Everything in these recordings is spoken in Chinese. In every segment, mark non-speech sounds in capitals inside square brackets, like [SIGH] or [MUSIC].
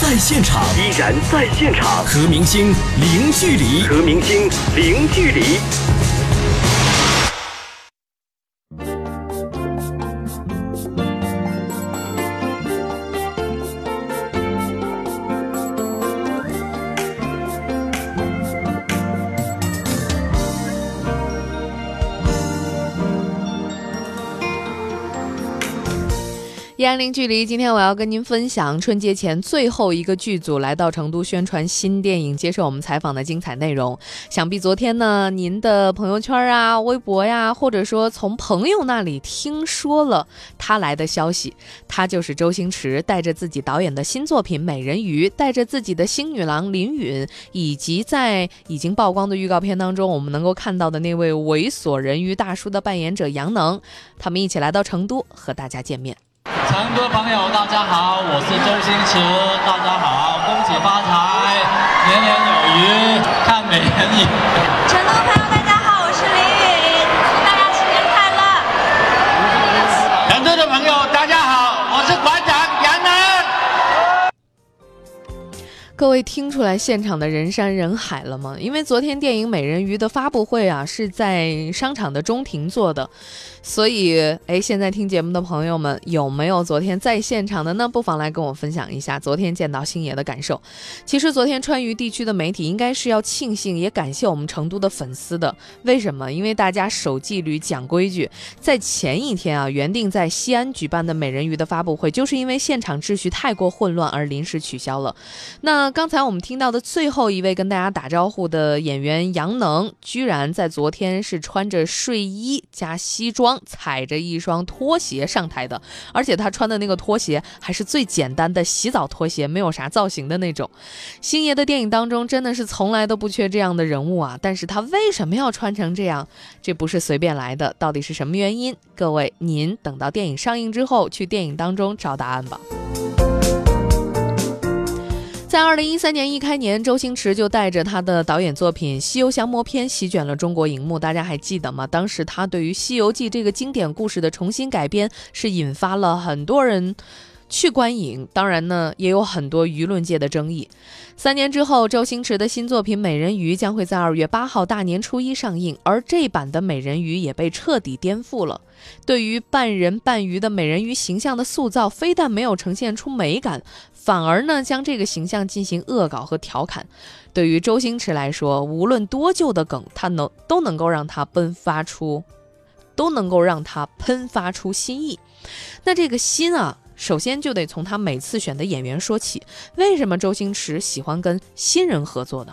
在现场，依然在现场，和明星零距离，和明星零距离。一零距离，今天我要跟您分享春节前最后一个剧组来到成都宣传新电影、接受我们采访的精彩内容。想必昨天呢，您的朋友圈啊、微博呀，或者说从朋友那里听说了他来的消息。他就是周星驰，带着自己导演的新作品《美人鱼》，带着自己的新女郎林允，以及在已经曝光的预告片当中，我们能够看到的那位猥琐人鱼大叔的扮演者杨能，他们一起来到成都和大家见面。成都朋友，大家好，我是周星驰，大家好，恭喜发财，年年有余，看美人鱼。成都朋友，大家好，我是林允，祝大家新年快乐。成都的朋友，大家好，我是馆长杨楠。各位听出来现场的人山人海了吗？因为昨天电影《美人鱼》的发布会啊，是在商场的中庭做的。所以，哎，现在听节目的朋友们，有没有昨天在现场的呢？不妨来跟我分享一下昨天见到星爷的感受。其实，昨天川渝地区的媒体应该是要庆幸，也感谢我们成都的粉丝的。为什么？因为大家守纪律、讲规矩。在前一天啊，原定在西安举办的美人鱼的发布会，就是因为现场秩序太过混乱而临时取消了。那刚才我们听到的最后一位跟大家打招呼的演员杨能，居然在昨天是穿着睡衣加西装。踩着一双拖鞋上台的，而且他穿的那个拖鞋还是最简单的洗澡拖鞋，没有啥造型的那种。星爷的电影当中真的是从来都不缺这样的人物啊，但是他为什么要穿成这样？这不是随便来的，到底是什么原因？各位，您等到电影上映之后，去电影当中找答案吧。在二零一三年一开年，周星驰就带着他的导演作品《西游降魔篇》席卷了中国荧幕。大家还记得吗？当时他对于《西游记》这个经典故事的重新改编，是引发了很多人去观影。当然呢，也有很多舆论界的争议。三年之后，周星驰的新作品《美人鱼》将会在二月八号大年初一上映，而这版的美人鱼也被彻底颠覆了。对于半人半鱼的美人鱼形象的塑造，非但没有呈现出美感。反而呢，将这个形象进行恶搞和调侃。对于周星驰来说，无论多旧的梗，他能都能够让他迸发出，都能够让他喷发出新意。那这个新啊，首先就得从他每次选的演员说起。为什么周星驰喜欢跟新人合作呢？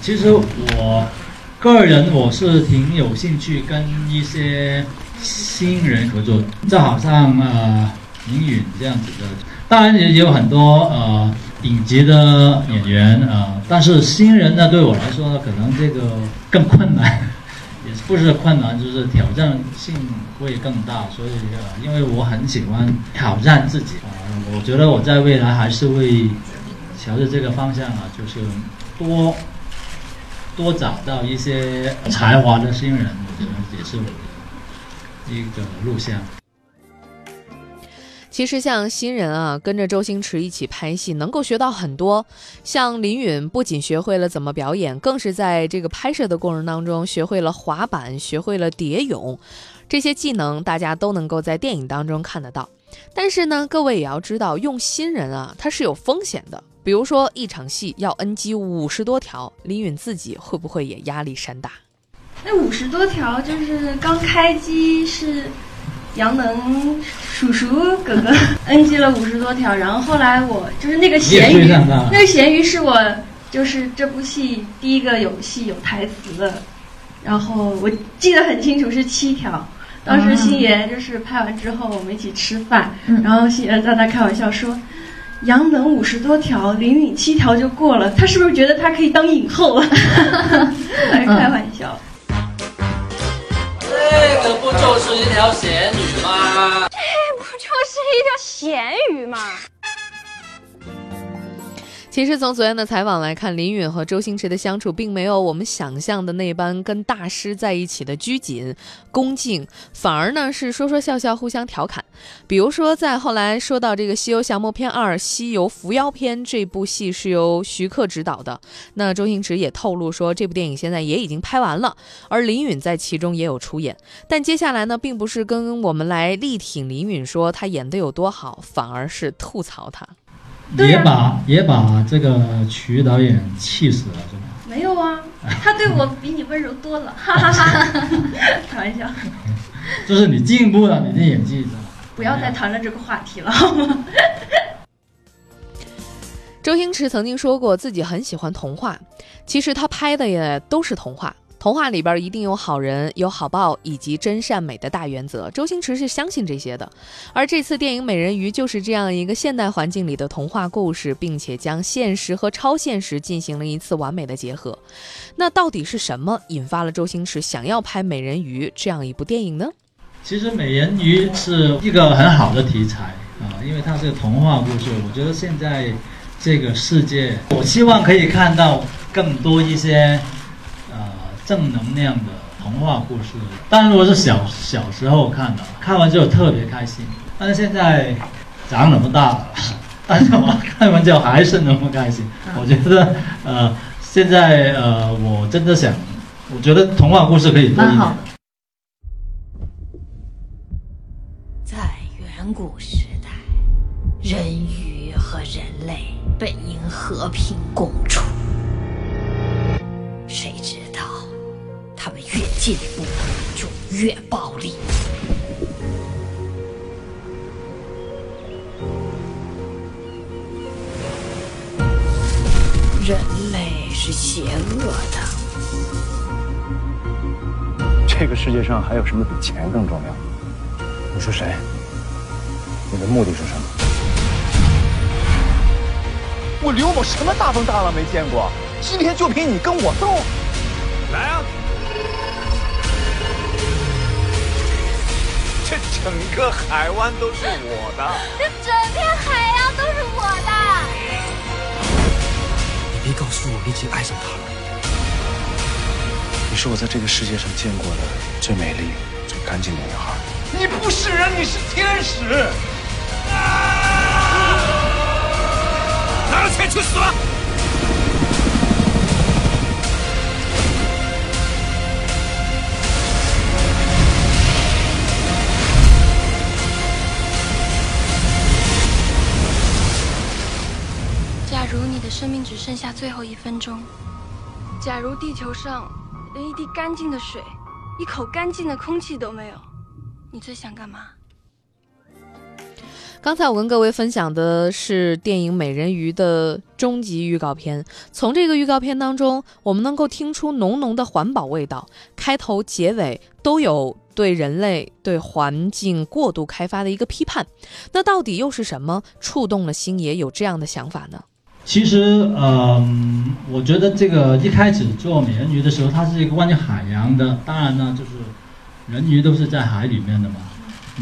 其实我个人我是挺有兴趣跟一些新人合作，就好像呃林允这样子的。当然也有很多呃顶级的演员啊，但是新人呢，对我来说呢，可能这个更困难，[LAUGHS] 也不是困难，就是挑战性会更大。所以呃，因为我很喜欢挑战自己啊，我觉得我在未来还是会朝着这个方向啊，就是多多找到一些才华的新人，我觉得也是我的一个路线。其实像新人啊，跟着周星驰一起拍戏，能够学到很多。像林允不仅学会了怎么表演，更是在这个拍摄的过程当中学会了滑板，学会了蝶泳，这些技能大家都能够在电影当中看得到。但是呢，各位也要知道，用新人啊，它是有风险的。比如说一场戏要 NG 五十多条，林允自己会不会也压力山大？那五十多条就是刚开机是。杨能叔叔哥哥 [LAUGHS] NG 了五十多条，然后后来我就是那个咸鱼，那个咸鱼是我就是这部戏第一个有戏有台词的，然后我记得很清楚是七条。当时星爷就是拍完之后我们一起吃饭，然后星爷在那开玩笑说，杨能五十多条，林允七条就过了，他是不是觉得他可以当影后？来 [LAUGHS] 开玩笑。这不就是一条咸鱼吗？这不就是一条咸鱼吗？其实从昨天的采访来看，林允和周星驰的相处并没有我们想象的那般跟大师在一起的拘谨、恭敬，反而呢是说说笑笑，互相调侃。比如说，在后来说到这个《西游降魔篇二：西游伏妖篇》这部戏是由徐克执导的，那周星驰也透露说，这部电影现在也已经拍完了，而林允在其中也有出演。但接下来呢，并不是跟我们来力挺林允说他演的有多好，反而是吐槽他。也把也把这个曲导演气死了，是吗？没有啊，他对我比你温柔多了，哈哈哈！[LAUGHS] 开玩笑，就是你进步了，你的演技。不要再谈论这个话题了，好吗？周星驰曾经说过自己很喜欢童话，其实他拍的也都是童话。童话里边一定有好人、有好报以及真善美的大原则，周星驰是相信这些的。而这次电影《美人鱼》就是这样一个现代环境里的童话故事，并且将现实和超现实进行了一次完美的结合。那到底是什么引发了周星驰想要拍《美人鱼》这样一部电影呢？其实《美人鱼》是一个很好的题材啊，因为它是个童话故事。我觉得现在这个世界，我希望可以看到更多一些。正能量的童话故事，当然我是小小时候看的，看完之后特别开心。但是现在长那么大了，[LAUGHS] 但是我看完之后还是那么开心。我觉得，呃，现在呃，我真的想，我觉得童话故事可以多一点。在远古时代，人鱼和人类本应和平共处，谁知？他们越进步就越暴力。人类是邪恶的。这个世界上还有什么比钱更重要？你说谁？你的目的是什么？我刘某什么大风大浪没见过？今天就凭你跟我斗？整个海湾都是我的，[LAUGHS] 这整片海洋都是我的。你别告诉我你已经爱上他了。你是我在这个世界上见过的最美丽、最干净的女孩。你不是人，你是天使。拿了钱去死吧！生命只剩下最后一分钟。假如地球上连一滴干净的水、一口干净的空气都没有，你最想干嘛？刚才我跟各位分享的是电影《美人鱼》的终极预告片。从这个预告片当中，我们能够听出浓浓的环保味道。开头、结尾都有对人类、对环境过度开发的一个批判。那到底又是什么触动了星爷有这样的想法呢？其实，嗯，我觉得这个一开始做美人鱼的时候，它是一个关于海洋的。当然呢，就是人鱼都是在海里面的嘛。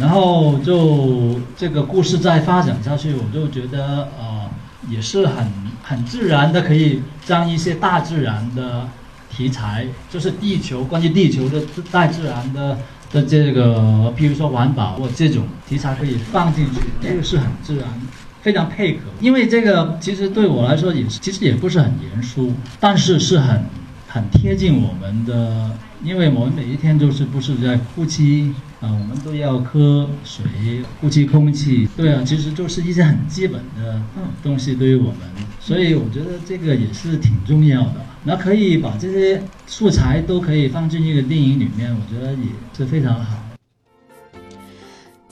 然后就这个故事再发展下去，我就觉得呃，也是很很自然的，可以将一些大自然的题材，就是地球关于地球的大自然的的这个，譬如说环保或这种题材可以放进去，这个是很自然。非常配合，因为这个其实对我来说也是，其实也不是很严肃，但是是很很贴近我们的，因为我们每一天都是不是在呼吸啊，我们都要喝水，呼吸空气，对啊，其实就是一些很基本的东西对于我们，所以我觉得这个也是挺重要的。那可以把这些素材都可以放进一个电影里面，我觉得也是非常好。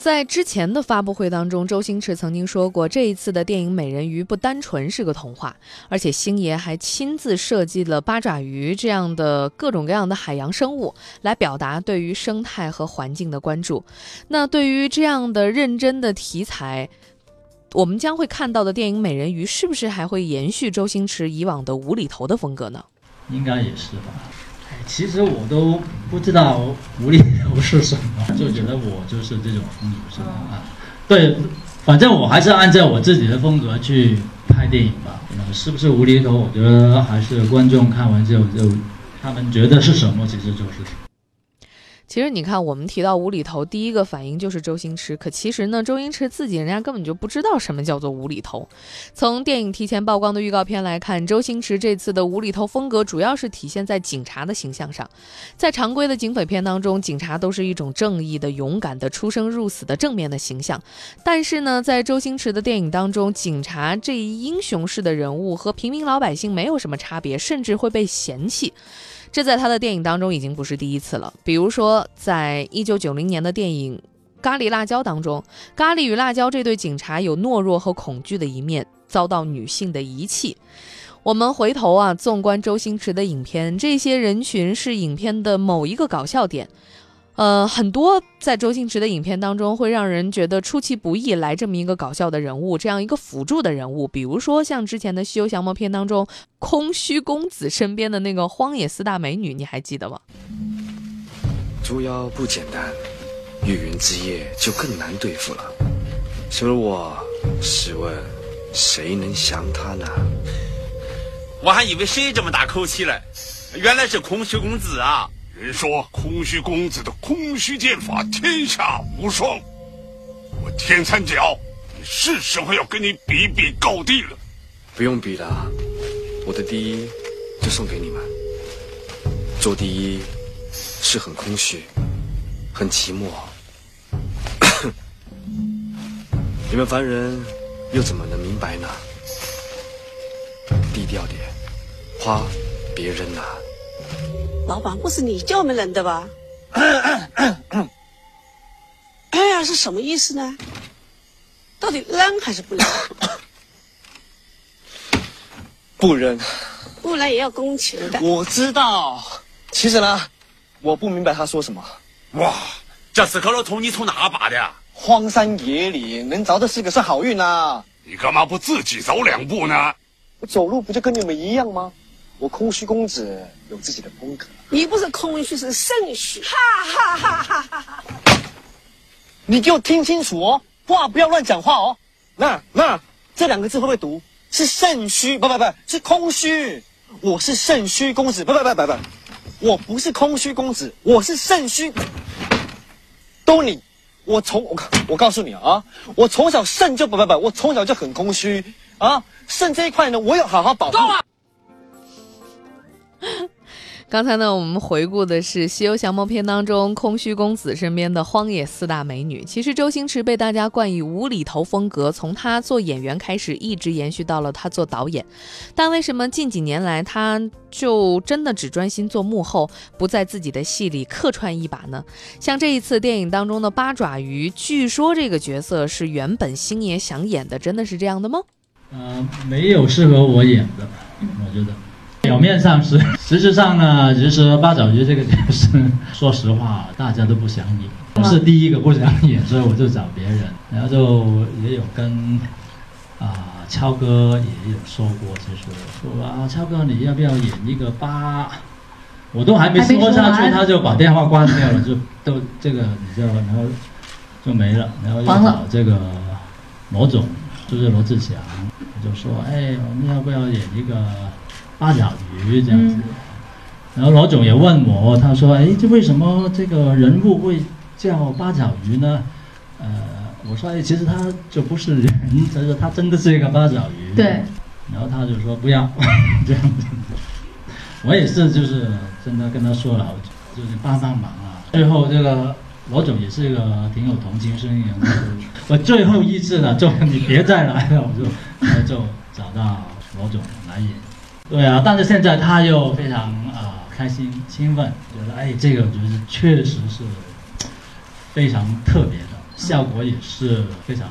在之前的发布会当中，周星驰曾经说过，这一次的电影《美人鱼》不单纯是个童话，而且星爷还亲自设计了八爪鱼这样的各种各样的海洋生物，来表达对于生态和环境的关注。那对于这样的认真的题材，我们将会看到的电影《美人鱼》是不是还会延续周星驰以往的无厘头的风格呢？应该也是吧。其实我都不知道无厘头是什么，[LAUGHS] 就觉得我就是这种风格是吧？啊，对，反正我还是按照我自己的风格去拍电影吧。那是不是无厘头？我觉得还是观众看完之后就他们觉得是什么，其实就是。其实你看，我们提到无厘头，第一个反应就是周星驰。可其实呢，周星驰自己人家根本就不知道什么叫做无厘头。从电影提前曝光的预告片来看，周星驰这次的无厘头风格主要是体现在警察的形象上。在常规的警匪片当中，警察都是一种正义的、勇敢的、出生入死的正面的形象。但是呢，在周星驰的电影当中，警察这一英雄式的人物和平民老百姓没有什么差别，甚至会被嫌弃。这在他的电影当中已经不是第一次了。比如说，在一九九零年的电影《咖喱辣椒》当中，咖喱与辣椒这对警察有懦弱和恐惧的一面，遭到女性的遗弃。我们回头啊，纵观周星驰的影片，这些人群是影片的某一个搞笑点。呃，很多在周星驰的影片当中，会让人觉得出其不意来这么一个搞笑的人物，这样一个辅助的人物，比如说像之前的《西游降魔篇》当中，空虚公子身边的那个荒野四大美女，你还记得吗？猪妖不简单，玉云之夜就更难对付了。除了我，试问谁能降他呢？我还以为谁这么大口气嘞，原来是空虚公子啊！人说空虚公子的空虚剑法天下无双，我天三角，是时候要跟你比比高低了。不用比了，我的第一就送给你们。做第一是很空虚，很寂寞。[COUGHS] 你们凡人又怎么能明白呢？低调点，花别扔呐。老板，不是你叫我们扔的吧？[COUGHS] 哎呀，是什么意思呢？到底扔还是不扔？[COUGHS] 不扔。不扔也要工钱的。我知道。其实呢，我不明白他说什么。哇，这四颗老葱你从哪拔的？荒山野岭能着的是个算好运呐。你干嘛不自己走两步呢？我走路不就跟你们一样吗？我空虚公子有自己的风格。你不是空虚，是肾虚。哈哈哈哈哈哈！你给我听清楚哦，话不要乱讲话哦。那那这两个字会不会读？是肾虚，不不不是空虚。我是肾虚公子，不不不不不，我不是空虚公子，我是肾虚。都你，我从我我告诉你啊，我从小肾就不不不，我从小就很空虚啊。肾这一块呢，我要好好保护。[LAUGHS] 刚才呢，我们回顾的是《西游降魔篇》当中空虚公子身边的荒野四大美女。其实周星驰被大家冠以无厘头风格，从他做演员开始，一直延续到了他做导演。但为什么近几年来他就真的只专心做幕后，不在自己的戏里客串一把呢？像这一次电影当中的八爪鱼，据说这个角色是原本星爷想演的，真的是这样的吗？呃，没有适合我演的，我觉得。表面上是，[LAUGHS] 实质上呢，其实八爪鱼这个角色，[LAUGHS] 说实话，大家都不想演。我是第一个不想演，所以我就找别人。然后就也有跟啊超哥也有说过，就说说啊超哥你要不要演一个八？我都还没说下去，他就把电话关掉了，就都这个你知道，然后就没了。然后又找这个罗总，就是罗志祥，就说哎，我们要不要演一个？八角鱼这样子，然后罗总也问我，他说：“哎，这为什么这个人物会叫八角鱼呢？”呃，我说：“哎，其实他就不是人，他说他真的是一个八角鱼。”对。然后他就说：“不要这样子。”我也是，就是真的跟他说了，就是帮帮忙啊。最后这个罗总也是一个挺有同情心的人，我最后一次了，就你别再来了，我就然后就找到罗总来演。对啊，但是现在他又非常啊开心兴奋，觉得哎，这个就是确实是非常特别的，效果也是非常。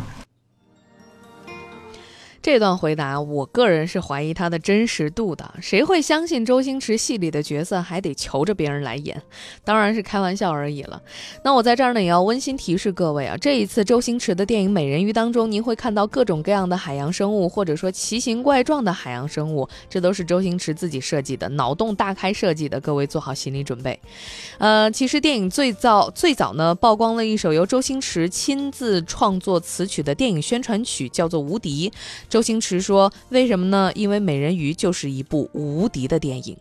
这段回答，我个人是怀疑他的真实度的。谁会相信周星驰戏里的角色还得求着别人来演？当然是开玩笑而已了。那我在这儿呢，也要温馨提示各位啊，这一次周星驰的电影《美人鱼》当中，您会看到各种各样的海洋生物，或者说奇形怪状的海洋生物，这都是周星驰自己设计的，脑洞大开设计的。各位做好心理准备。呃，其实电影最早最早呢，曝光了一首由周星驰亲自创作词曲的电影宣传曲，叫做《无敌》。周星驰说：“为什么呢？因为《美人鱼》就是一部无敌的电影。”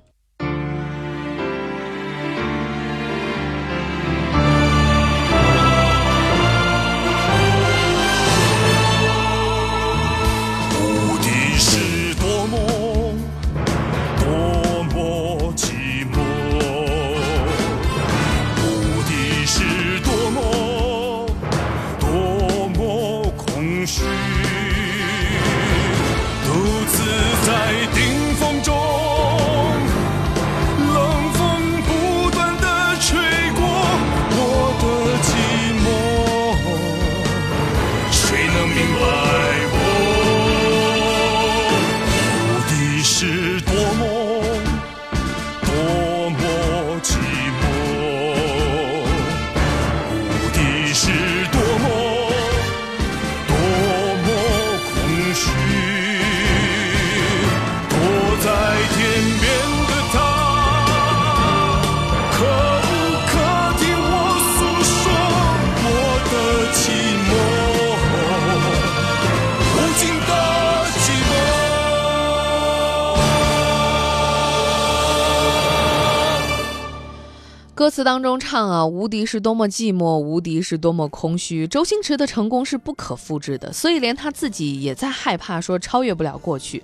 当中唱啊，无敌是多么寂寞，无敌是多么空虚。周星驰的成功是不可复制的，所以连他自己也在害怕，说超越不了过去。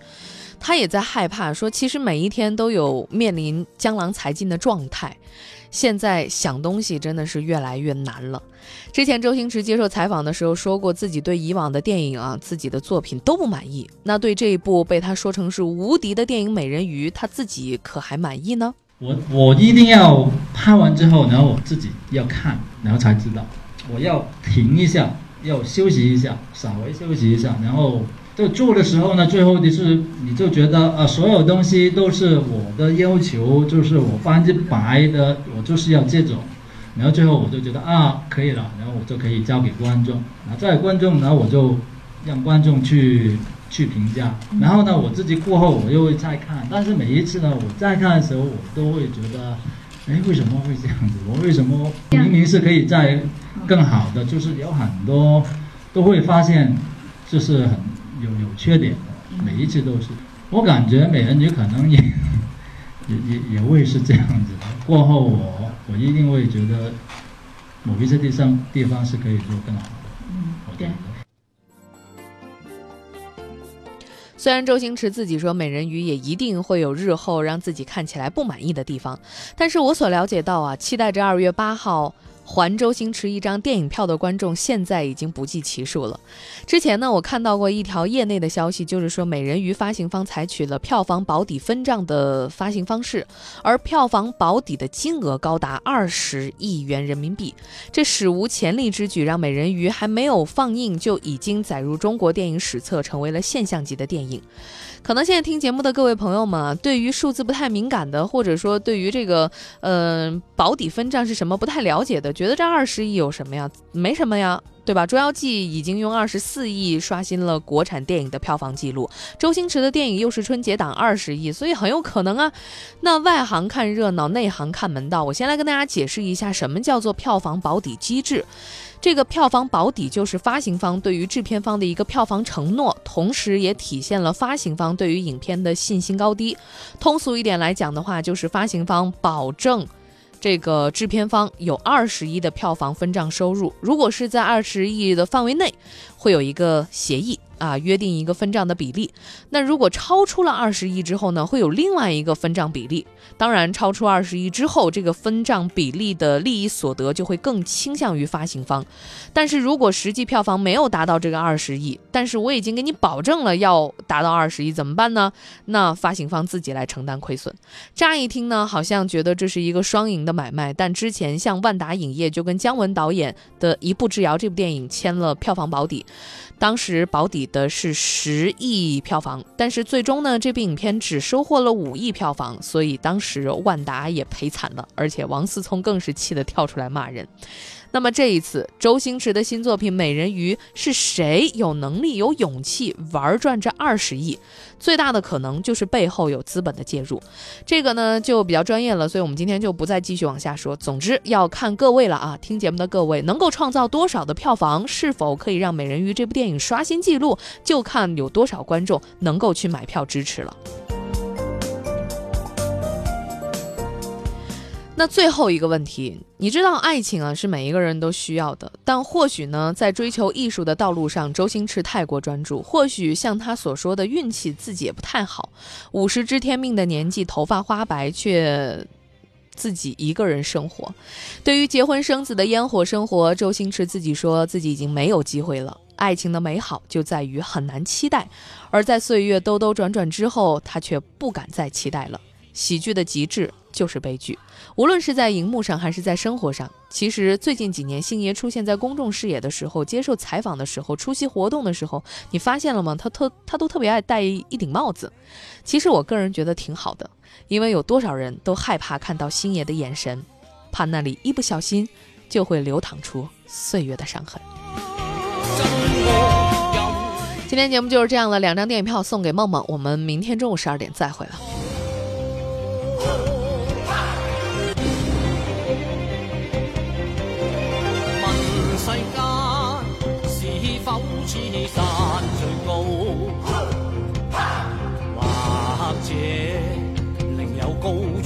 他也在害怕，说其实每一天都有面临江郎才尽的状态。现在想东西真的是越来越难了。之前周星驰接受采访的时候说过，自己对以往的电影啊，自己的作品都不满意。那对这一部被他说成是无敌的电影《美人鱼》，他自己可还满意呢？我我一定要拍完之后，然后我自己要看，然后才知道。我要停一下，要休息一下，稍微休息一下，然后就做的时候呢，最后就是你就觉得啊，所有东西都是我的要求，就是我百分之百的，我就是要这种。然后最后我就觉得啊，可以了，然后我就可以交给观众。然后在观众，然后我就让观众去。去评价，然后呢，我自己过后我又会再看，但是每一次呢，我再看的时候，我都会觉得，哎，为什么会这样子？我为什么明明是可以在更好的？就是有很多都会发现，就是很有有缺点的，每一次都是。我感觉美人鱼可能也 [LAUGHS] 也也也会是这样子的。过后我我一定会觉得某一些地方地方是可以做更好的。嗯，对。虽然周星驰自己说美人鱼也一定会有日后让自己看起来不满意的地方，但是我所了解到啊，期待着二月八号。还周星驰一张电影票的观众现在已经不计其数了。之前呢，我看到过一条业内的消息，就是说美人鱼发行方采取了票房保底分账的发行方式，而票房保底的金额高达二十亿元人民币。这史无前例之举，让美人鱼还没有放映就已经载入中国电影史册，成为了现象级的电影。可能现在听节目的各位朋友们啊，对于数字不太敏感的，或者说对于这个呃保底分账是什么不太了解的，觉得这二十亿有什么呀？没什么呀，对吧？《捉妖记》已经用二十四亿刷新了国产电影的票房记录，周星驰的电影又是春节档二十亿，所以很有可能啊。那外行看热闹，内行看门道。我先来跟大家解释一下，什么叫做票房保底机制。这个票房保底就是发行方对于制片方的一个票房承诺，同时也体现了发行方对于影片的信心高低。通俗一点来讲的话，就是发行方保证这个制片方有二十亿的票房分账收入，如果是在二十亿的范围内，会有一个协议。啊，约定一个分账的比例。那如果超出了二十亿之后呢，会有另外一个分账比例。当然，超出二十亿之后，这个分账比例的利益所得就会更倾向于发行方。但是如果实际票房没有达到这个二十亿，但是我已经给你保证了要达到二十亿，怎么办呢？那发行方自己来承担亏损。乍一听呢，好像觉得这是一个双赢的买卖。但之前像万达影业就跟姜文导演的一步之遥这部电影签了票房保底。当时保底的是十亿票房，但是最终呢，这部影片只收获了五亿票房，所以当时万达也赔惨了，而且王思聪更是气得跳出来骂人。那么这一次，周星驰的新作品《美人鱼》是谁有能力、有勇气玩转这二十亿？最大的可能就是背后有资本的介入，这个呢就比较专业了，所以我们今天就不再继续往下说。总之要看各位了啊，听节目的各位能够创造多少的票房，是否可以让《美人鱼》这部电影刷新纪录，就看有多少观众能够去买票支持了。那最后一个问题，你知道爱情啊是每一个人都需要的，但或许呢，在追求艺术的道路上，周星驰太过专注，或许像他所说的运气自己也不太好，五十知天命的年纪，头发花白，却自己一个人生活。对于结婚生子的烟火生活，周星驰自己说自己已经没有机会了。爱情的美好就在于很难期待，而在岁月兜兜转转之后，他却不敢再期待了。喜剧的极致。就是悲剧，无论是在荧幕上还是在生活上。其实最近几年，星爷出现在公众视野的时候，接受采访的时候，出席活动的时候，你发现了吗？他特他都特别爱戴一顶帽子。其实我个人觉得挺好的，因为有多少人都害怕看到星爷的眼神，怕那里一不小心就会流淌出岁月的伤痕。今天节目就是这样了，两张电影票送给梦梦，我们明天中午十二点再会了。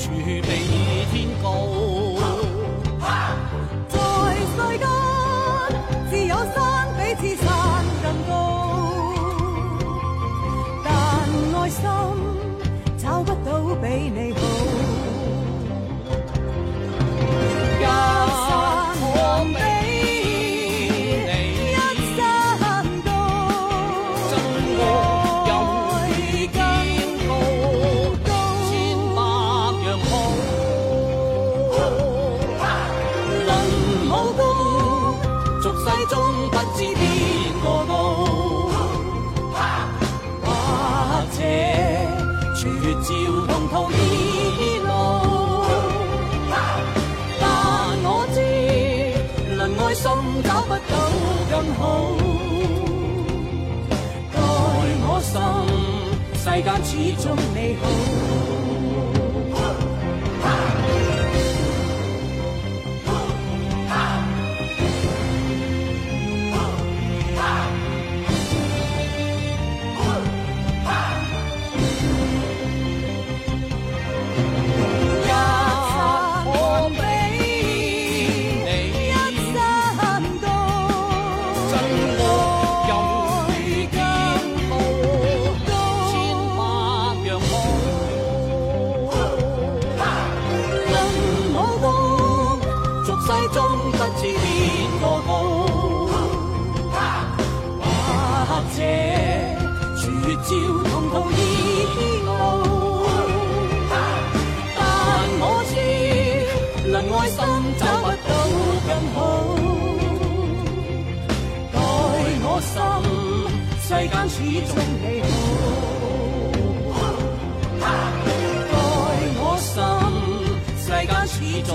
去。好待我心世间始终美好。照同途意天路，但我知能爱心找不到更好。待我心世间始终美好，待我心世间始终。